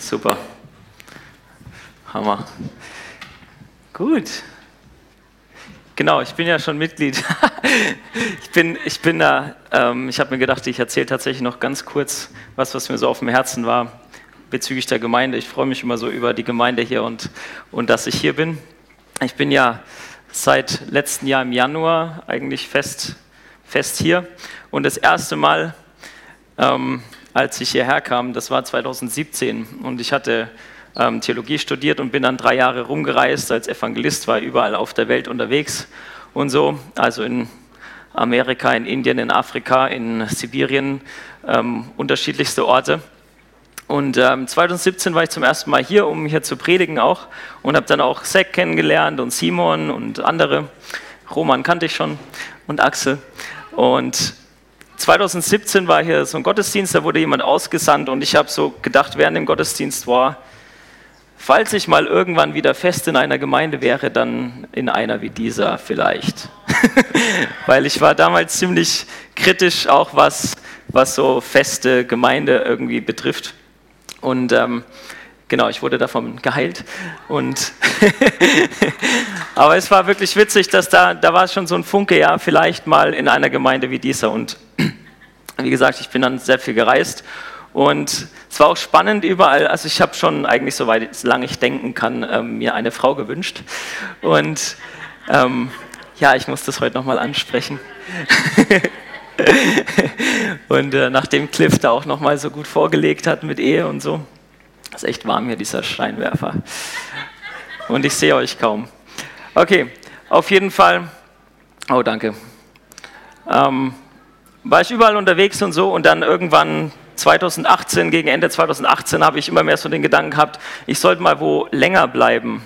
Super. Hammer. Gut. Genau, ich bin ja schon Mitglied. ich bin, ich bin da, ähm, ich habe mir gedacht, ich erzähle tatsächlich noch ganz kurz was, was mir so auf dem Herzen war bezüglich der Gemeinde. Ich freue mich immer so über die Gemeinde hier und, und dass ich hier bin. Ich bin ja seit letztem Jahr im Januar eigentlich fest, fest hier und das erste Mal, ähm, als ich hierher kam, das war 2017 und ich hatte ähm, Theologie studiert und bin dann drei Jahre rumgereist als Evangelist, war überall auf der Welt unterwegs und so, also in Amerika, in Indien, in Afrika, in Sibirien, ähm, unterschiedlichste Orte. Und ähm, 2017 war ich zum ersten Mal hier, um hier zu predigen auch und habe dann auch Zack kennengelernt und Simon und andere. Roman kannte ich schon und Axel. Und 2017 war hier so ein Gottesdienst, da wurde jemand ausgesandt und ich habe so gedacht während dem Gottesdienst, war, falls ich mal irgendwann wieder fest in einer Gemeinde wäre, dann in einer wie dieser vielleicht. Weil ich war damals ziemlich kritisch, auch was, was so feste Gemeinde irgendwie betrifft. Und ähm, genau, ich wurde davon geheilt. Und Aber es war wirklich witzig, dass da, da war schon so ein Funke, ja, vielleicht mal in einer Gemeinde wie dieser. Und wie gesagt, ich bin dann sehr viel gereist und es war auch spannend überall. Also ich habe schon eigentlich, soweit lange ich denken kann, ähm, mir eine Frau gewünscht. Und ähm, ja, ich muss das heute nochmal ansprechen. und äh, nachdem Cliff da auch nochmal so gut vorgelegt hat mit Ehe und so, ist echt warm hier, dieser Scheinwerfer. Und ich sehe euch kaum. Okay, auf jeden Fall. Oh, danke. Ähm, war ich überall unterwegs und so und dann irgendwann 2018, gegen Ende 2018 habe ich immer mehr so den Gedanken gehabt, ich sollte mal wo länger bleiben.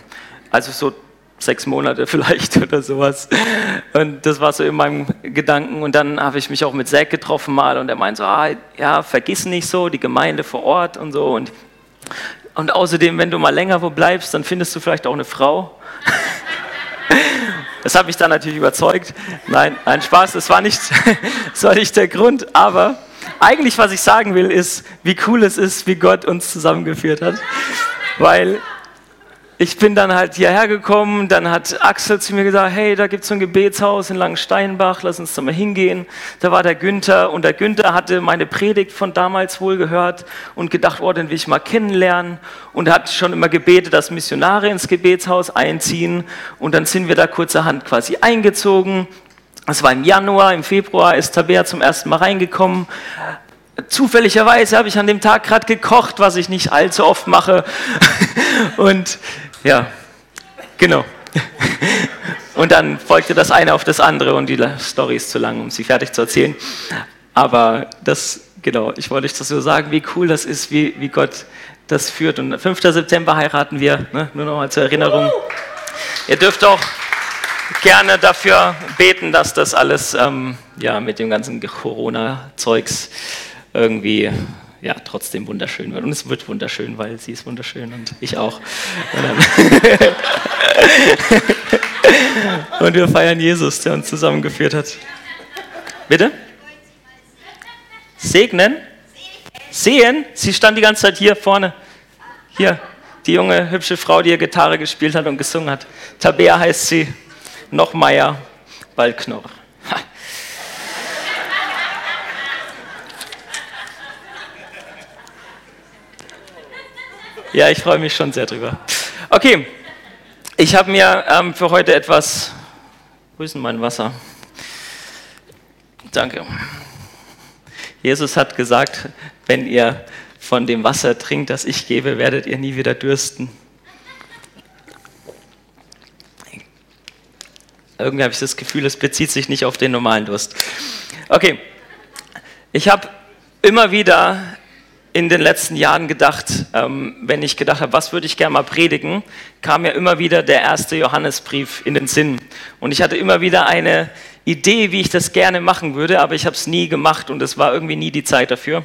Also so sechs Monate vielleicht oder sowas. Und das war so in meinem Gedanken. Und dann habe ich mich auch mit Zack getroffen mal und er meinte so, ah, ja, vergiss nicht so die Gemeinde vor Ort und so. Und, und außerdem, wenn du mal länger wo bleibst, dann findest du vielleicht auch eine Frau. Das hat mich dann natürlich überzeugt. Nein, ein Spaß, das war nicht, das war nicht der Grund, aber eigentlich, was ich sagen will, ist, wie cool es ist, wie Gott uns zusammengeführt hat. Weil ich bin dann halt hierher gekommen, dann hat Axel zu mir gesagt, hey, da gibt es so ein Gebetshaus in Langensteinbach, lass uns da mal hingehen. Da war der Günther und der Günther hatte meine Predigt von damals wohl gehört und gedacht, oh, den will ich mal kennenlernen und hat schon immer gebetet, dass Missionare ins Gebetshaus einziehen und dann sind wir da kurzerhand quasi eingezogen es war im Januar, im Februar ist Tabea zum ersten Mal reingekommen. Zufälligerweise habe ich an dem Tag gerade gekocht, was ich nicht allzu oft mache. Und ja, genau. Und dann folgte das eine auf das andere und die Story ist zu lang, um sie fertig zu erzählen. Aber das, genau, ich wollte euch das so sagen, wie cool das ist, wie, wie Gott das führt. Und 5. September heiraten wir, ne? nur noch mal zur Erinnerung. Ihr dürft auch gerne dafür beten, dass das alles ähm, ja, mit dem ganzen Corona-Zeugs irgendwie ja, trotzdem wunderschön wird. Und es wird wunderschön, weil sie ist wunderschön und ich auch. Und, und wir feiern Jesus, der uns zusammengeführt hat. Bitte? Segnen? Sehen? Sie stand die ganze Zeit hier vorne. Hier, die junge, hübsche Frau, die hier Gitarre gespielt hat und gesungen hat. Tabea heißt sie noch Meier, bald Ja, ich freue mich schon sehr drüber. Okay, ich habe mir ähm, für heute etwas. Denn mein Wasser? Danke. Jesus hat gesagt, wenn ihr von dem Wasser trinkt, das ich gebe, werdet ihr nie wieder dürsten. Irgendwie habe ich das Gefühl, es bezieht sich nicht auf den normalen Durst. Okay, ich habe immer wieder in den letzten Jahren gedacht, ähm, wenn ich gedacht habe, was würde ich gerne mal predigen, kam mir immer wieder der erste Johannesbrief in den Sinn. Und ich hatte immer wieder eine Idee, wie ich das gerne machen würde, aber ich habe es nie gemacht und es war irgendwie nie die Zeit dafür.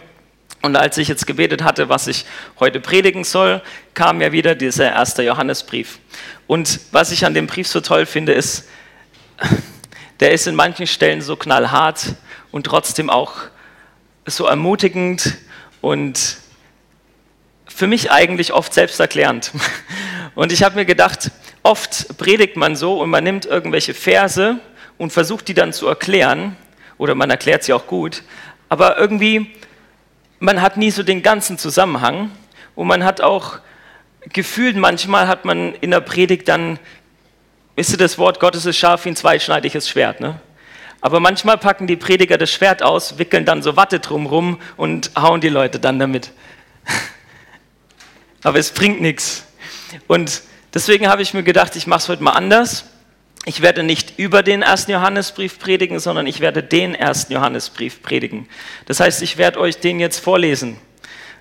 Und als ich jetzt gebetet hatte, was ich heute predigen soll, kam mir wieder dieser erste Johannesbrief. Und was ich an dem Brief so toll finde, ist, der ist in manchen Stellen so knallhart und trotzdem auch so ermutigend und für mich eigentlich oft selbsterklärend. Und ich habe mir gedacht, oft predigt man so und man nimmt irgendwelche Verse und versucht die dann zu erklären, oder man erklärt sie auch gut, aber irgendwie, man hat nie so den ganzen Zusammenhang und man hat auch gefühlt, manchmal hat man in der Predigt dann, wisst ihr, das Wort Gottes ist scharf wie ein zweischneidiges Schwert, ne? Aber manchmal packen die Prediger das Schwert aus, wickeln dann so Watte drumrum und hauen die Leute dann damit. Aber es bringt nichts. Und deswegen habe ich mir gedacht, ich mache es heute mal anders. Ich werde nicht über den ersten Johannesbrief predigen, sondern ich werde den ersten Johannesbrief predigen. Das heißt, ich werde euch den jetzt vorlesen.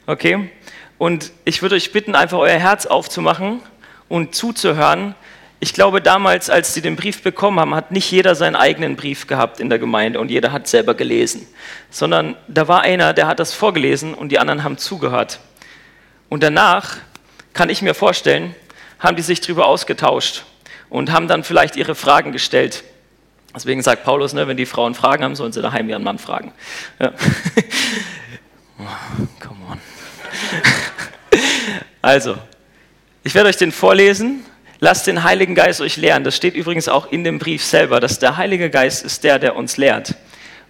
Okay? Und ich würde euch bitten, einfach euer Herz aufzumachen und zuzuhören. Ich glaube, damals, als sie den Brief bekommen haben, hat nicht jeder seinen eigenen Brief gehabt in der Gemeinde und jeder hat selber gelesen, sondern da war einer, der hat das vorgelesen und die anderen haben zugehört. Und danach, kann ich mir vorstellen, haben die sich darüber ausgetauscht und haben dann vielleicht ihre Fragen gestellt. Deswegen sagt Paulus, ne, wenn die Frauen Fragen haben, sollen sie daheim ihren Mann fragen. Ja. come on. also, ich werde euch den vorlesen. Lasst den Heiligen Geist euch lehren. Das steht übrigens auch in dem Brief selber, dass der Heilige Geist ist der, der uns lehrt.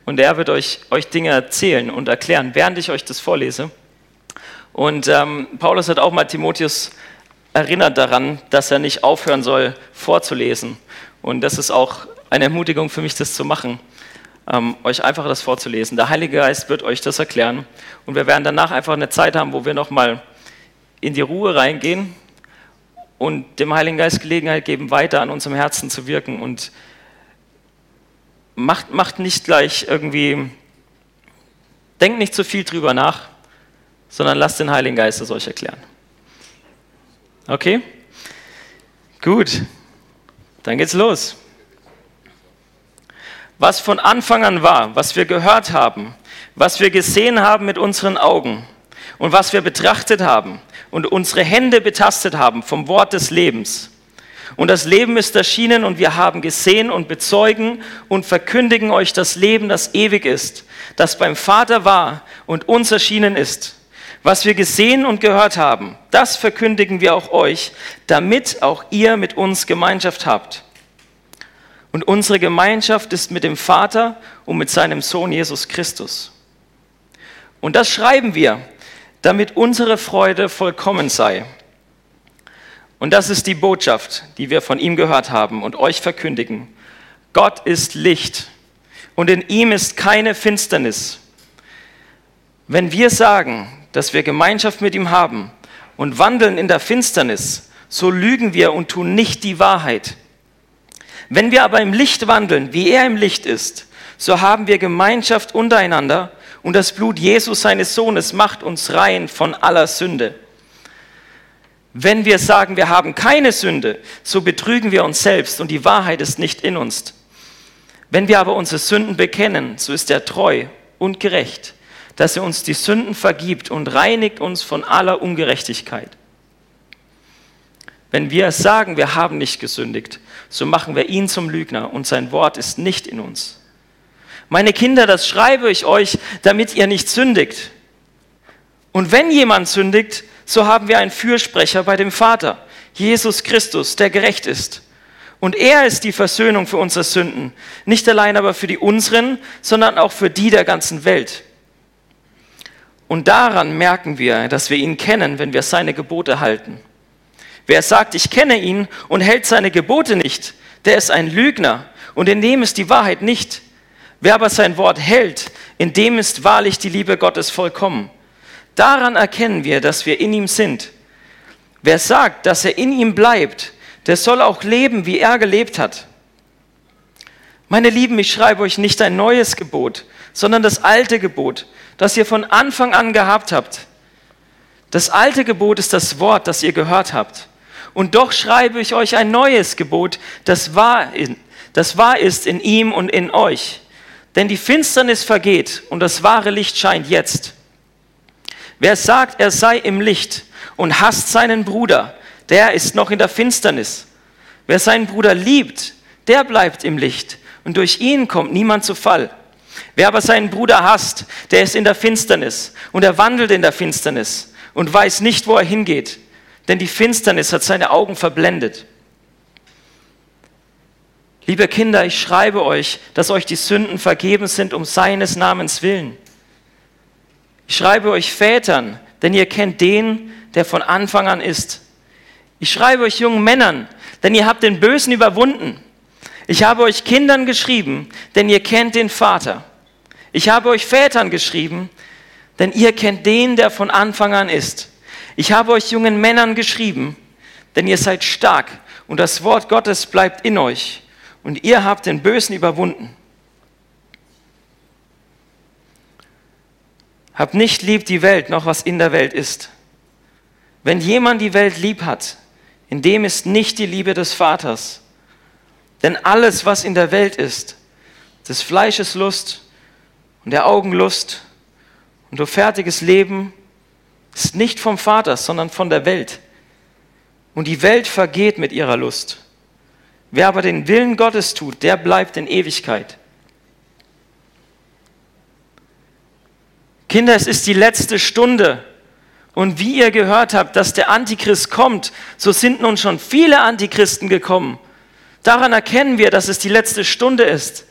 Und er wird euch, euch Dinge erzählen und erklären, während ich euch das vorlese. Und ähm, Paulus hat auch mal Timotheus erinnert daran, dass er nicht aufhören soll, vorzulesen. Und das ist auch eine Ermutigung für mich, das zu machen, ähm, euch einfach das vorzulesen. Der Heilige Geist wird euch das erklären. Und wir werden danach einfach eine Zeit haben, wo wir nochmal in die Ruhe reingehen und dem Heiligen Geist Gelegenheit geben, weiter an unserem Herzen zu wirken. Und macht, macht nicht gleich irgendwie, denkt nicht zu viel drüber nach, sondern lasst den Heiligen Geist es euch erklären. Okay? Gut, dann geht's los. Was von Anfang an war, was wir gehört haben, was wir gesehen haben mit unseren Augen und was wir betrachtet haben und unsere Hände betastet haben vom Wort des Lebens. Und das Leben ist erschienen und wir haben gesehen und bezeugen und verkündigen euch das Leben, das ewig ist, das beim Vater war und uns erschienen ist. Was wir gesehen und gehört haben, das verkündigen wir auch euch, damit auch ihr mit uns Gemeinschaft habt. Und unsere Gemeinschaft ist mit dem Vater und mit seinem Sohn Jesus Christus. Und das schreiben wir, damit unsere Freude vollkommen sei. Und das ist die Botschaft, die wir von ihm gehört haben und euch verkündigen. Gott ist Licht und in ihm ist keine Finsternis. Wenn wir sagen, dass wir Gemeinschaft mit ihm haben und wandeln in der Finsternis, so lügen wir und tun nicht die Wahrheit. Wenn wir aber im Licht wandeln, wie er im Licht ist, so haben wir Gemeinschaft untereinander und das Blut Jesus seines Sohnes macht uns rein von aller Sünde. Wenn wir sagen, wir haben keine Sünde, so betrügen wir uns selbst und die Wahrheit ist nicht in uns. Wenn wir aber unsere Sünden bekennen, so ist er treu und gerecht, dass er uns die Sünden vergibt und reinigt uns von aller Ungerechtigkeit. Wenn wir sagen, wir haben nicht gesündigt, so machen wir ihn zum Lügner und sein Wort ist nicht in uns. Meine Kinder, das schreibe ich euch, damit ihr nicht sündigt. Und wenn jemand sündigt, so haben wir einen Fürsprecher bei dem Vater, Jesus Christus, der gerecht ist. Und er ist die Versöhnung für unsere Sünden, nicht allein aber für die unseren, sondern auch für die der ganzen Welt. Und daran merken wir, dass wir ihn kennen, wenn wir seine Gebote halten. Wer sagt, ich kenne ihn und hält seine Gebote nicht, der ist ein Lügner und in dem ist die Wahrheit nicht. Wer aber sein Wort hält, in dem ist wahrlich die Liebe Gottes vollkommen. Daran erkennen wir, dass wir in ihm sind. Wer sagt, dass er in ihm bleibt, der soll auch leben, wie er gelebt hat. Meine Lieben, ich schreibe euch nicht ein neues Gebot, sondern das alte Gebot, das ihr von Anfang an gehabt habt. Das alte Gebot ist das Wort, das ihr gehört habt. Und doch schreibe ich euch ein neues Gebot, das wahr, das wahr ist in ihm und in euch. Denn die Finsternis vergeht und das wahre Licht scheint jetzt. Wer sagt, er sei im Licht und hasst seinen Bruder, der ist noch in der Finsternis. Wer seinen Bruder liebt, der bleibt im Licht und durch ihn kommt niemand zu Fall. Wer aber seinen Bruder hasst, der ist in der Finsternis und er wandelt in der Finsternis und weiß nicht, wo er hingeht, denn die Finsternis hat seine Augen verblendet. Liebe Kinder, ich schreibe euch, dass euch die Sünden vergeben sind um seines Namens willen. Ich schreibe euch Vätern, denn ihr kennt den, der von Anfang an ist. Ich schreibe euch jungen Männern, denn ihr habt den Bösen überwunden. Ich habe euch Kindern geschrieben, denn ihr kennt den Vater. Ich habe euch Vätern geschrieben, denn ihr kennt den, der von Anfang an ist. Ich habe euch jungen Männern geschrieben, denn ihr seid stark und das Wort Gottes bleibt in euch und ihr habt den Bösen überwunden. Habt nicht lieb die Welt, noch was in der Welt ist. Wenn jemand die Welt lieb hat, in dem ist nicht die Liebe des Vaters. Denn alles, was in der Welt ist, des Fleisches Lust und der Augenlust und du fertiges Leben, ist nicht vom Vater, sondern von der Welt. Und die Welt vergeht mit ihrer Lust. Wer aber den Willen Gottes tut, der bleibt in Ewigkeit. Kinder, es ist die letzte Stunde. Und wie ihr gehört habt, dass der Antichrist kommt, so sind nun schon viele Antichristen gekommen. Daran erkennen wir, dass es die letzte Stunde ist.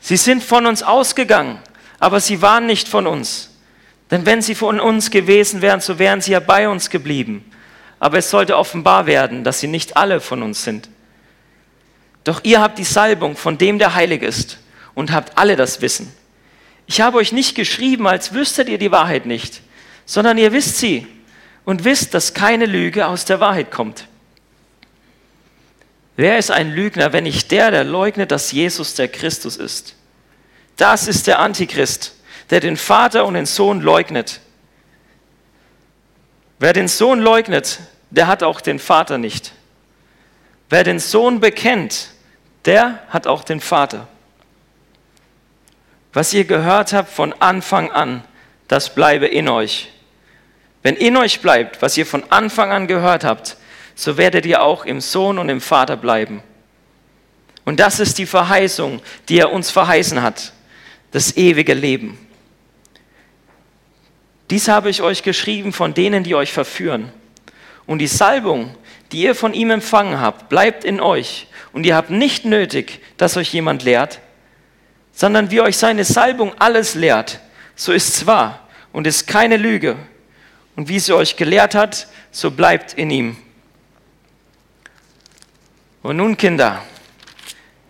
Sie sind von uns ausgegangen, aber sie waren nicht von uns. Denn wenn sie von uns gewesen wären, so wären sie ja bei uns geblieben. Aber es sollte offenbar werden, dass sie nicht alle von uns sind. Doch ihr habt die Salbung von dem, der heilig ist, und habt alle das Wissen. Ich habe euch nicht geschrieben, als wüsstet ihr die Wahrheit nicht, sondern ihr wisst sie und wisst, dass keine Lüge aus der Wahrheit kommt. Wer ist ein Lügner, wenn nicht der, der leugnet, dass Jesus der Christus ist? Das ist der Antichrist, der den Vater und den Sohn leugnet. Wer den Sohn leugnet, der hat auch den Vater nicht. Wer den Sohn bekennt, der hat auch den Vater. Was ihr gehört habt von Anfang an, das bleibe in euch. Wenn in euch bleibt, was ihr von Anfang an gehört habt, so werdet ihr auch im Sohn und im Vater bleiben. Und das ist die Verheißung, die er uns verheißen hat, das ewige Leben. Dies habe ich euch geschrieben von denen, die euch verführen. Und die Salbung, die ihr von ihm empfangen habt, bleibt in euch. Und ihr habt nicht nötig, dass euch jemand lehrt, sondern wie euch seine Salbung alles lehrt, so ist es wahr und ist keine Lüge. Und wie sie euch gelehrt hat, so bleibt in ihm. Und nun, Kinder,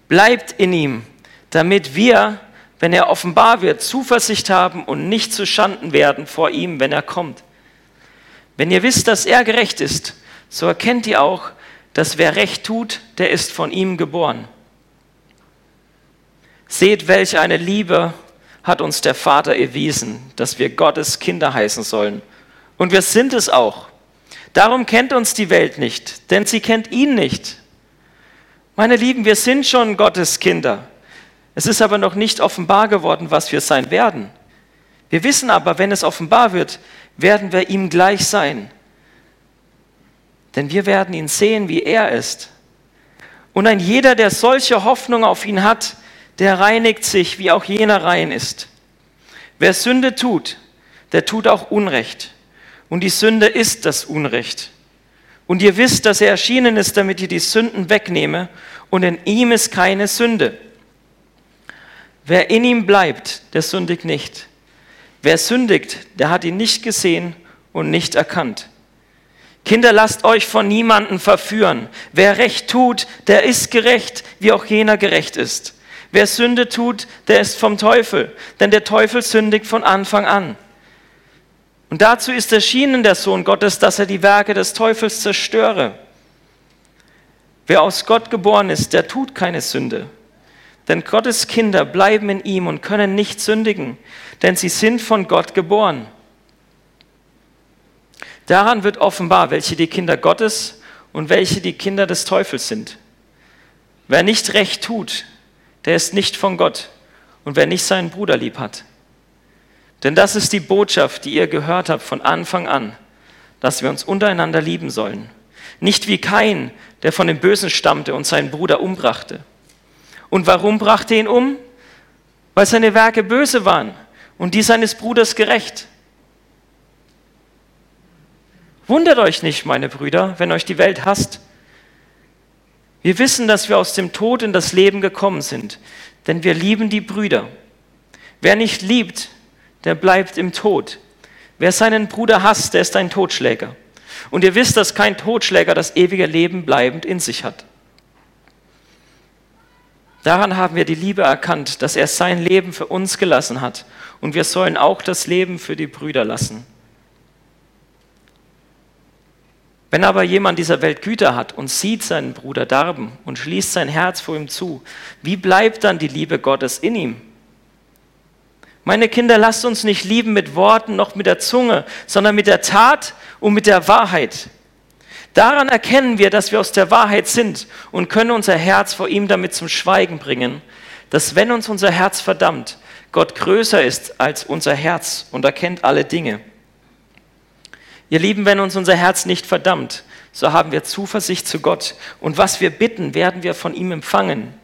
bleibt in ihm, damit wir, wenn er offenbar wird, Zuversicht haben und nicht zu Schanden werden vor ihm, wenn er kommt. Wenn ihr wisst, dass er gerecht ist, so erkennt ihr auch, dass wer recht tut, der ist von ihm geboren. Seht, welche eine Liebe hat uns der Vater erwiesen, dass wir Gottes Kinder heißen sollen. Und wir sind es auch. Darum kennt uns die Welt nicht, denn sie kennt ihn nicht. Meine Lieben, wir sind schon Gottes Kinder. Es ist aber noch nicht offenbar geworden, was wir sein werden. Wir wissen aber, wenn es offenbar wird, werden wir ihm gleich sein. Denn wir werden ihn sehen, wie er ist. Und ein jeder, der solche Hoffnung auf ihn hat, der reinigt sich, wie auch jener rein ist. Wer Sünde tut, der tut auch Unrecht. Und die Sünde ist das Unrecht. Und ihr wisst, dass er erschienen ist, damit ihr die Sünden wegnehme, und in ihm ist keine Sünde. Wer in ihm bleibt, der sündigt nicht. Wer sündigt, der hat ihn nicht gesehen und nicht erkannt. Kinder, lasst euch von niemandem verführen. Wer Recht tut, der ist gerecht, wie auch jener gerecht ist. Wer Sünde tut, der ist vom Teufel, denn der Teufel sündigt von Anfang an. Und dazu ist erschienen der Sohn Gottes, dass er die Werke des Teufels zerstöre. Wer aus Gott geboren ist, der tut keine Sünde. Denn Gottes Kinder bleiben in ihm und können nicht sündigen, denn sie sind von Gott geboren. Daran wird offenbar, welche die Kinder Gottes und welche die Kinder des Teufels sind. Wer nicht recht tut, der ist nicht von Gott und wer nicht seinen Bruder lieb hat. Denn das ist die Botschaft, die ihr gehört habt von Anfang an, dass wir uns untereinander lieben sollen. Nicht wie Kain, der von dem Bösen stammte und seinen Bruder umbrachte. Und warum brachte ihn um? Weil seine Werke böse waren und die seines Bruders gerecht. Wundert euch nicht, meine Brüder, wenn euch die Welt hasst. Wir wissen, dass wir aus dem Tod in das Leben gekommen sind, denn wir lieben die Brüder. Wer nicht liebt, der bleibt im Tod. Wer seinen Bruder hasst, der ist ein Totschläger. Und ihr wisst, dass kein Totschläger das ewige Leben bleibend in sich hat. Daran haben wir die Liebe erkannt, dass er sein Leben für uns gelassen hat. Und wir sollen auch das Leben für die Brüder lassen. Wenn aber jemand dieser Welt Güter hat und sieht seinen Bruder darben und schließt sein Herz vor ihm zu, wie bleibt dann die Liebe Gottes in ihm? Meine Kinder, lasst uns nicht lieben mit Worten noch mit der Zunge, sondern mit der Tat und mit der Wahrheit. Daran erkennen wir, dass wir aus der Wahrheit sind und können unser Herz vor ihm damit zum Schweigen bringen, dass wenn uns unser Herz verdammt, Gott größer ist als unser Herz und erkennt alle Dinge. Ihr Lieben, wenn uns unser Herz nicht verdammt, so haben wir Zuversicht zu Gott und was wir bitten, werden wir von ihm empfangen,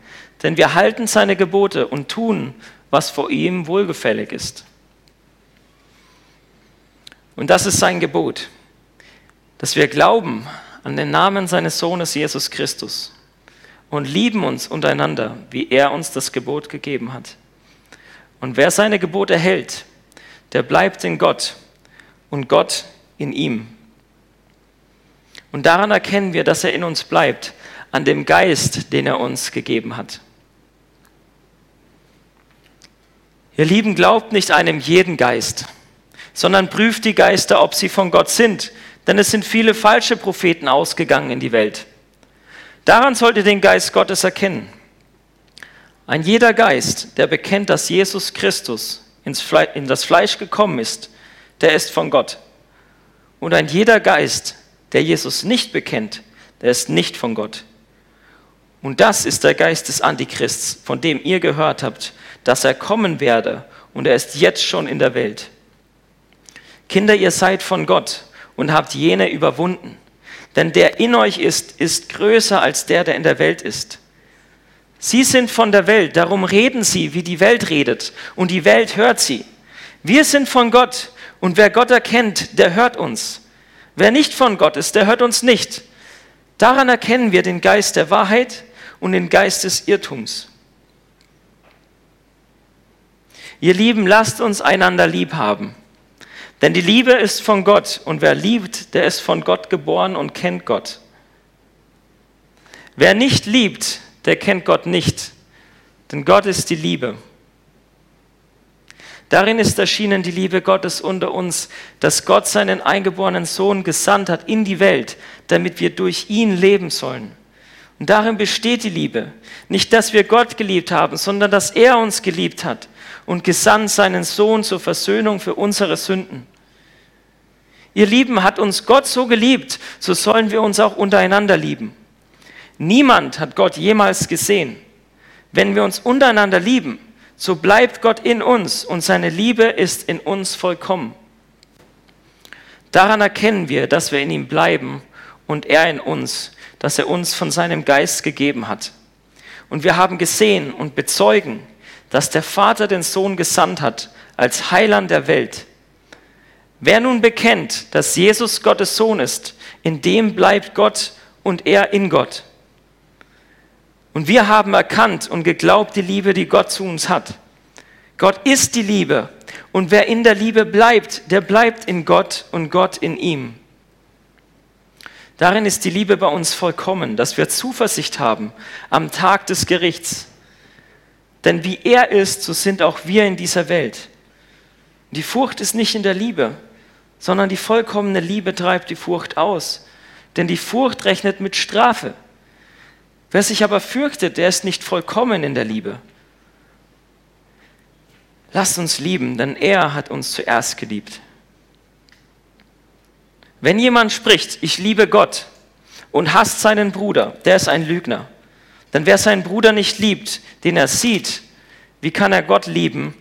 denn wir halten seine Gebote und tun, was vor ihm wohlgefällig ist. Und das ist sein Gebot, dass wir glauben an den Namen seines Sohnes Jesus Christus und lieben uns untereinander, wie er uns das Gebot gegeben hat. Und wer seine Gebote hält, der bleibt in Gott und Gott in ihm. Und daran erkennen wir, dass er in uns bleibt, an dem Geist, den er uns gegeben hat. Ihr Lieben, glaubt nicht einem jeden Geist, sondern prüft die Geister, ob sie von Gott sind, denn es sind viele falsche Propheten ausgegangen in die Welt. Daran sollt ihr den Geist Gottes erkennen. Ein jeder Geist, der bekennt, dass Jesus Christus in das Fleisch gekommen ist, der ist von Gott. Und ein jeder Geist, der Jesus nicht bekennt, der ist nicht von Gott. Und das ist der Geist des Antichrists, von dem ihr gehört habt, dass er kommen werde und er ist jetzt schon in der Welt. Kinder, ihr seid von Gott und habt jene überwunden. Denn der in euch ist, ist größer als der, der in der Welt ist. Sie sind von der Welt, darum reden sie, wie die Welt redet, und die Welt hört sie. Wir sind von Gott, und wer Gott erkennt, der hört uns. Wer nicht von Gott ist, der hört uns nicht. Daran erkennen wir den Geist der Wahrheit und den Geist des Irrtums. Ihr Lieben, lasst uns einander lieb haben. Denn die Liebe ist von Gott und wer liebt, der ist von Gott geboren und kennt Gott. Wer nicht liebt, der kennt Gott nicht, denn Gott ist die Liebe. Darin ist erschienen die Liebe Gottes unter uns, dass Gott seinen eingeborenen Sohn gesandt hat in die Welt, damit wir durch ihn leben sollen. Und darin besteht die Liebe. Nicht, dass wir Gott geliebt haben, sondern dass er uns geliebt hat und gesandt seinen Sohn zur Versöhnung für unsere Sünden. Ihr Lieben, hat uns Gott so geliebt, so sollen wir uns auch untereinander lieben. Niemand hat Gott jemals gesehen. Wenn wir uns untereinander lieben, so bleibt Gott in uns und seine Liebe ist in uns vollkommen. Daran erkennen wir, dass wir in ihm bleiben und er in uns, dass er uns von seinem Geist gegeben hat. Und wir haben gesehen und bezeugen, dass der Vater den Sohn gesandt hat als Heiland der Welt. Wer nun bekennt, dass Jesus Gottes Sohn ist, in dem bleibt Gott und er in Gott. Und wir haben erkannt und geglaubt die Liebe, die Gott zu uns hat. Gott ist die Liebe und wer in der Liebe bleibt, der bleibt in Gott und Gott in ihm. Darin ist die Liebe bei uns vollkommen, dass wir Zuversicht haben am Tag des Gerichts. Denn wie er ist, so sind auch wir in dieser Welt. Die Furcht ist nicht in der Liebe, sondern die vollkommene Liebe treibt die Furcht aus. Denn die Furcht rechnet mit Strafe. Wer sich aber fürchtet, der ist nicht vollkommen in der Liebe. Lasst uns lieben, denn er hat uns zuerst geliebt. Wenn jemand spricht, ich liebe Gott und hasst seinen Bruder, der ist ein Lügner. Denn wer seinen Bruder nicht liebt, den er sieht, wie kann er Gott lieben,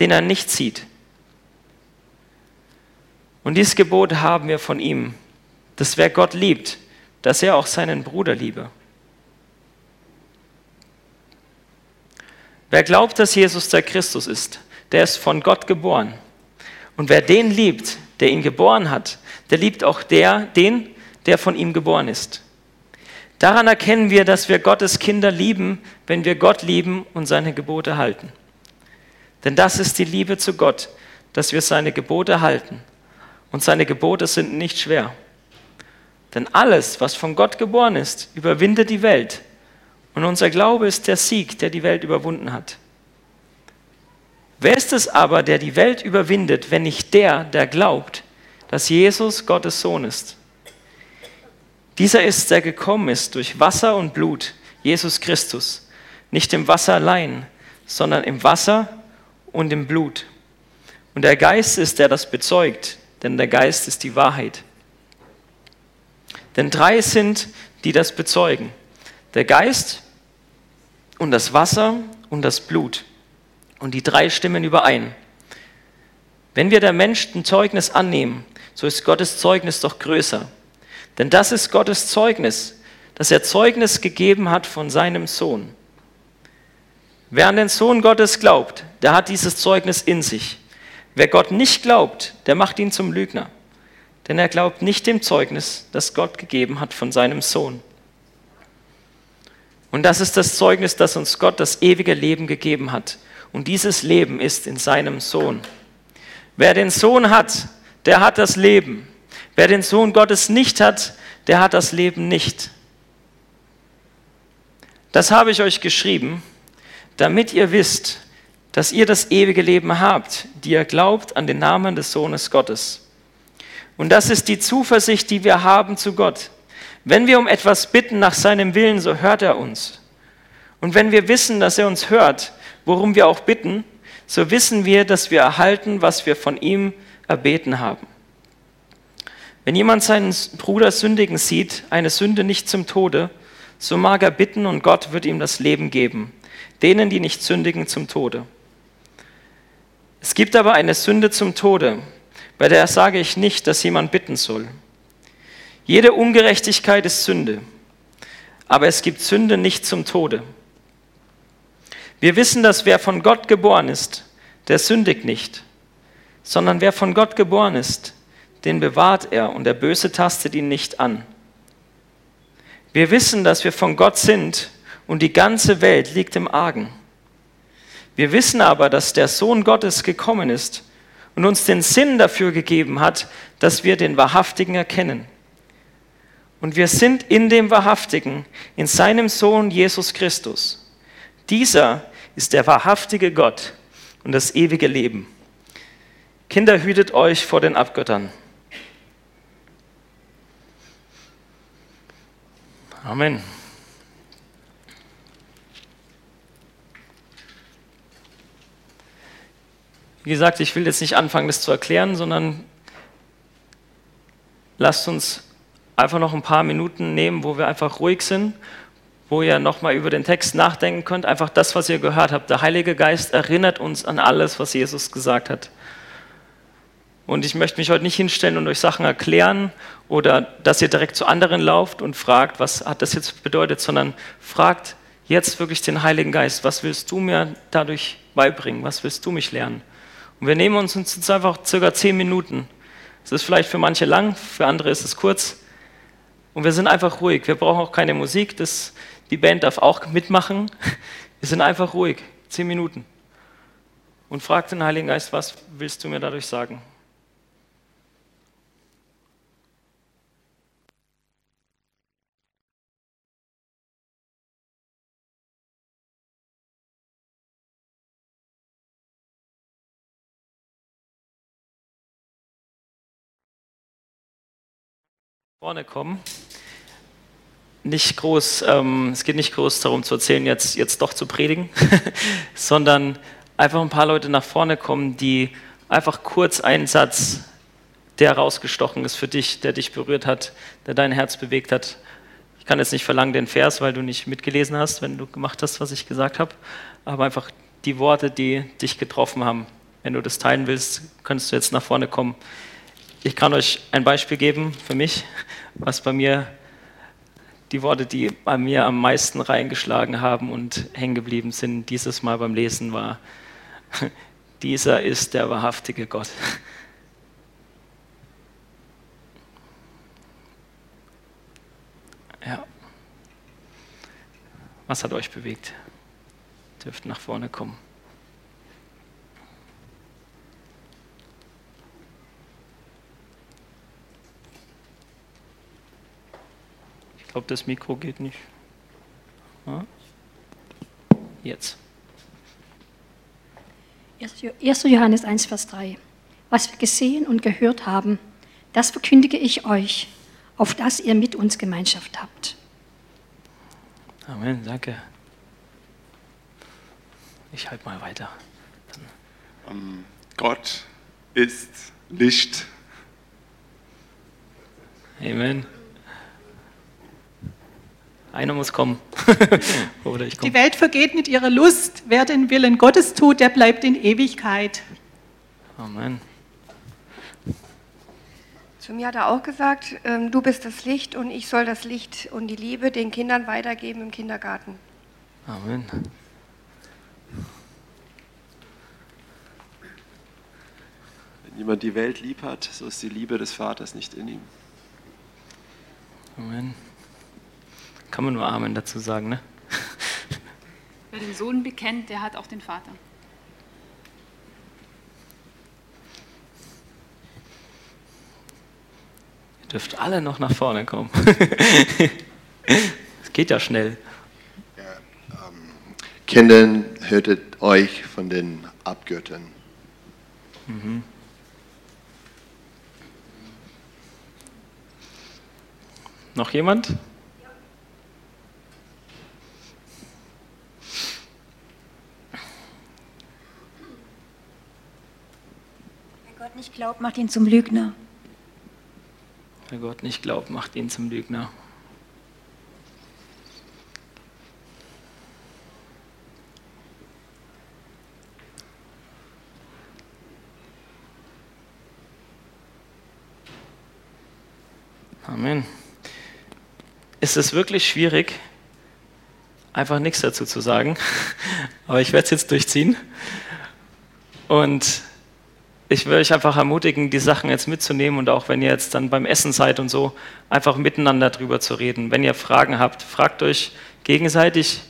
den er nicht sieht? Und dieses Gebot haben wir von ihm, dass wer Gott liebt, dass er auch seinen Bruder liebe. Wer glaubt, dass Jesus der Christus ist, der ist von Gott geboren. Und wer den liebt, der ihn geboren hat, der liebt auch der, den, der von ihm geboren ist. Daran erkennen wir, dass wir Gottes Kinder lieben, wenn wir Gott lieben und seine Gebote halten. Denn das ist die Liebe zu Gott, dass wir seine Gebote halten. Und seine Gebote sind nicht schwer. Denn alles, was von Gott geboren ist, überwindet die Welt. Und unser Glaube ist der Sieg, der die Welt überwunden hat. Wer ist es aber, der die Welt überwindet, wenn nicht der, der glaubt, dass Jesus Gottes Sohn ist? Dieser ist, der gekommen ist durch Wasser und Blut, Jesus Christus, nicht im Wasser allein, sondern im Wasser und im Blut. Und der Geist ist, der das bezeugt, denn der Geist ist die Wahrheit. Denn drei sind, die das bezeugen. Der Geist und das Wasser und das Blut. Und die drei stimmen überein. Wenn wir der Mensch ein Zeugnis annehmen, so ist Gottes Zeugnis doch größer. Denn das ist Gottes Zeugnis, dass er Zeugnis gegeben hat von seinem Sohn. Wer an den Sohn Gottes glaubt, der hat dieses Zeugnis in sich. Wer Gott nicht glaubt, der macht ihn zum Lügner. Denn er glaubt nicht dem Zeugnis, das Gott gegeben hat von seinem Sohn. Und das ist das Zeugnis, das uns Gott das ewige Leben gegeben hat. Und dieses Leben ist in seinem Sohn. Wer den Sohn hat, der hat das Leben. Wer den Sohn Gottes nicht hat, der hat das Leben nicht. Das habe ich euch geschrieben, damit ihr wisst, dass ihr das ewige Leben habt, die ihr glaubt an den Namen des Sohnes Gottes. Und das ist die Zuversicht, die wir haben zu Gott. Wenn wir um etwas bitten nach seinem Willen, so hört er uns. Und wenn wir wissen, dass er uns hört, worum wir auch bitten, so wissen wir, dass wir erhalten, was wir von ihm erbeten haben. Wenn jemand seinen Bruder sündigen sieht, eine Sünde nicht zum Tode, so mag er bitten und Gott wird ihm das Leben geben, denen, die nicht sündigen, zum Tode. Es gibt aber eine Sünde zum Tode, bei der sage ich nicht, dass jemand bitten soll. Jede Ungerechtigkeit ist Sünde, aber es gibt Sünde nicht zum Tode. Wir wissen, dass wer von Gott geboren ist, der sündigt nicht, sondern wer von Gott geboren ist, den bewahrt er und der Böse tastet ihn nicht an. Wir wissen, dass wir von Gott sind und die ganze Welt liegt im Argen. Wir wissen aber, dass der Sohn Gottes gekommen ist und uns den Sinn dafür gegeben hat, dass wir den Wahrhaftigen erkennen. Und wir sind in dem Wahrhaftigen, in seinem Sohn Jesus Christus. Dieser ist der wahrhaftige Gott und das ewige Leben. Kinder, hütet euch vor den Abgöttern. Amen. Wie gesagt, ich will jetzt nicht anfangen, das zu erklären, sondern lasst uns einfach noch ein paar Minuten nehmen, wo wir einfach ruhig sind, wo ihr nochmal über den Text nachdenken könnt. Einfach das, was ihr gehört habt. Der Heilige Geist erinnert uns an alles, was Jesus gesagt hat. Und ich möchte mich heute nicht hinstellen und euch Sachen erklären oder dass ihr direkt zu anderen lauft und fragt, was hat das jetzt bedeutet, sondern fragt jetzt wirklich den Heiligen Geist, was willst du mir dadurch beibringen, was willst du mich lernen? Und wir nehmen uns jetzt einfach circa zehn Minuten. Es ist vielleicht für manche lang, für andere ist es kurz. Und wir sind einfach ruhig. Wir brauchen auch keine Musik. Das, die Band darf auch mitmachen. Wir sind einfach ruhig. Zehn Minuten. Und fragt den Heiligen Geist, was willst du mir dadurch sagen? Vorne kommen. Nicht groß, ähm, es geht nicht groß darum zu erzählen, jetzt, jetzt doch zu predigen, sondern einfach ein paar Leute nach vorne kommen, die einfach kurz einen Satz, der rausgestochen ist für dich, der dich berührt hat, der dein Herz bewegt hat. Ich kann jetzt nicht verlangen den Vers, weil du nicht mitgelesen hast, wenn du gemacht hast, was ich gesagt habe, aber einfach die Worte, die dich getroffen haben. Wenn du das teilen willst, kannst du jetzt nach vorne kommen. Ich kann euch ein Beispiel geben für mich, was bei mir die Worte, die bei mir am meisten reingeschlagen haben und hängen geblieben sind, dieses Mal beim Lesen war, dieser ist der wahrhaftige Gott. Ja. Was hat euch bewegt? Dürft nach vorne kommen. Glaube, das Mikro geht nicht. Jetzt. 1. Johannes 1, Vers 3. Was wir gesehen und gehört haben, das verkündige ich euch, auf dass ihr mit uns Gemeinschaft habt. Amen, danke. Ich halte mal weiter. Um, Gott ist Licht. Amen. Einer muss kommen. Oder ich komme. Die Welt vergeht mit ihrer Lust. Wer den Willen Gottes tut, der bleibt in Ewigkeit. Amen. Zu mir hat er auch gesagt, ähm, du bist das Licht und ich soll das Licht und die Liebe den Kindern weitergeben im Kindergarten. Amen. Wenn jemand die Welt lieb hat, so ist die Liebe des Vaters nicht in ihm. Amen. Kann man nur Amen dazu sagen, ne? Wer den Sohn bekennt, der hat auch den Vater. Ihr dürft alle noch nach vorne kommen. Es geht ja schnell. Ja, ähm, Kindern, hörtet euch von den Abgöttern. Mhm. Noch jemand? Gott nicht glaubt, macht ihn zum Lügner. Wer Gott nicht glaubt, macht ihn zum Lügner. Amen. Ist es wirklich schwierig, einfach nichts dazu zu sagen, aber ich werde es jetzt durchziehen. Und ich will euch einfach ermutigen, die Sachen jetzt mitzunehmen und auch wenn ihr jetzt dann beim Essen seid und so, einfach miteinander drüber zu reden. Wenn ihr Fragen habt, fragt euch gegenseitig.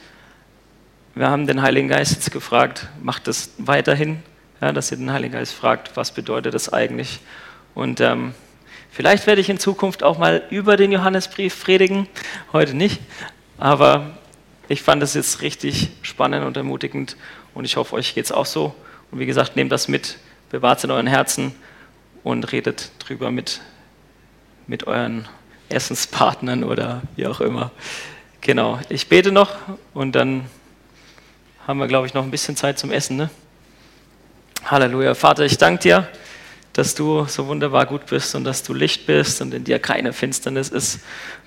Wir haben den Heiligen Geist jetzt gefragt, macht das weiterhin, ja, dass ihr den Heiligen Geist fragt, was bedeutet das eigentlich? Und ähm, vielleicht werde ich in Zukunft auch mal über den Johannesbrief predigen, heute nicht, aber ich fand es jetzt richtig spannend und ermutigend und ich hoffe, euch geht es auch so. Und wie gesagt, nehmt das mit bewahrt es in euren Herzen und redet drüber mit, mit euren Essenspartnern oder wie auch immer. Genau, ich bete noch und dann haben wir, glaube ich, noch ein bisschen Zeit zum Essen. Ne? Halleluja. Vater, ich danke dir, dass du so wunderbar gut bist und dass du Licht bist und in dir keine Finsternis ist.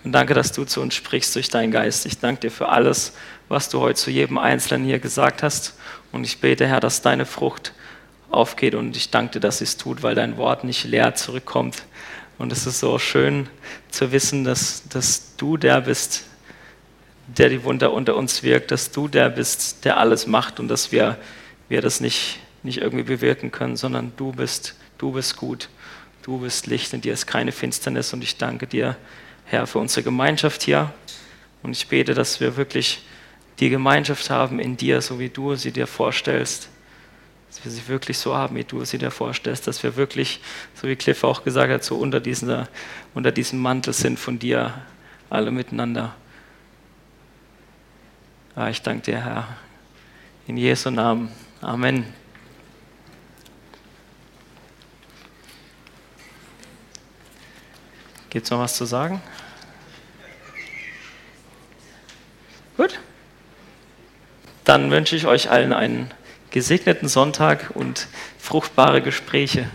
Und danke, dass du zu uns sprichst durch deinen Geist. Ich danke dir für alles, was du heute zu jedem Einzelnen hier gesagt hast. Und ich bete, Herr, dass deine Frucht aufgeht. Und ich danke dir, dass es tut, weil dein Wort nicht leer zurückkommt. Und es ist so schön zu wissen, dass, dass du der bist, der die Wunder unter uns wirkt, dass du der bist, der alles macht und dass wir, wir das nicht, nicht irgendwie bewirken können, sondern du bist, du bist gut, du bist Licht, in dir ist keine Finsternis und ich danke dir, Herr, für unsere Gemeinschaft hier und ich bete, dass wir wirklich die Gemeinschaft haben in dir, so wie du sie dir vorstellst dass wir sie wirklich so haben, wie du sie dir vorstellst, dass wir wirklich, so wie Cliff auch gesagt hat, so unter, dieser, unter diesem Mantel sind von dir alle miteinander. Ja, ich danke dir, Herr. In Jesu Namen. Amen. Gibt es noch was zu sagen? Gut. Dann wünsche ich euch allen einen gesegneten Sonntag und fruchtbare Gespräche.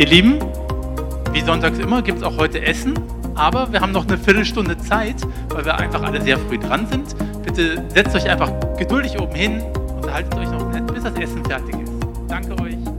Ihr Lieben, wie sonntags immer gibt es auch heute Essen, aber wir haben noch eine Viertelstunde Zeit, weil wir einfach alle sehr früh dran sind. Bitte setzt euch einfach geduldig oben hin, unterhaltet euch noch nett, bis das Essen fertig ist. Danke euch.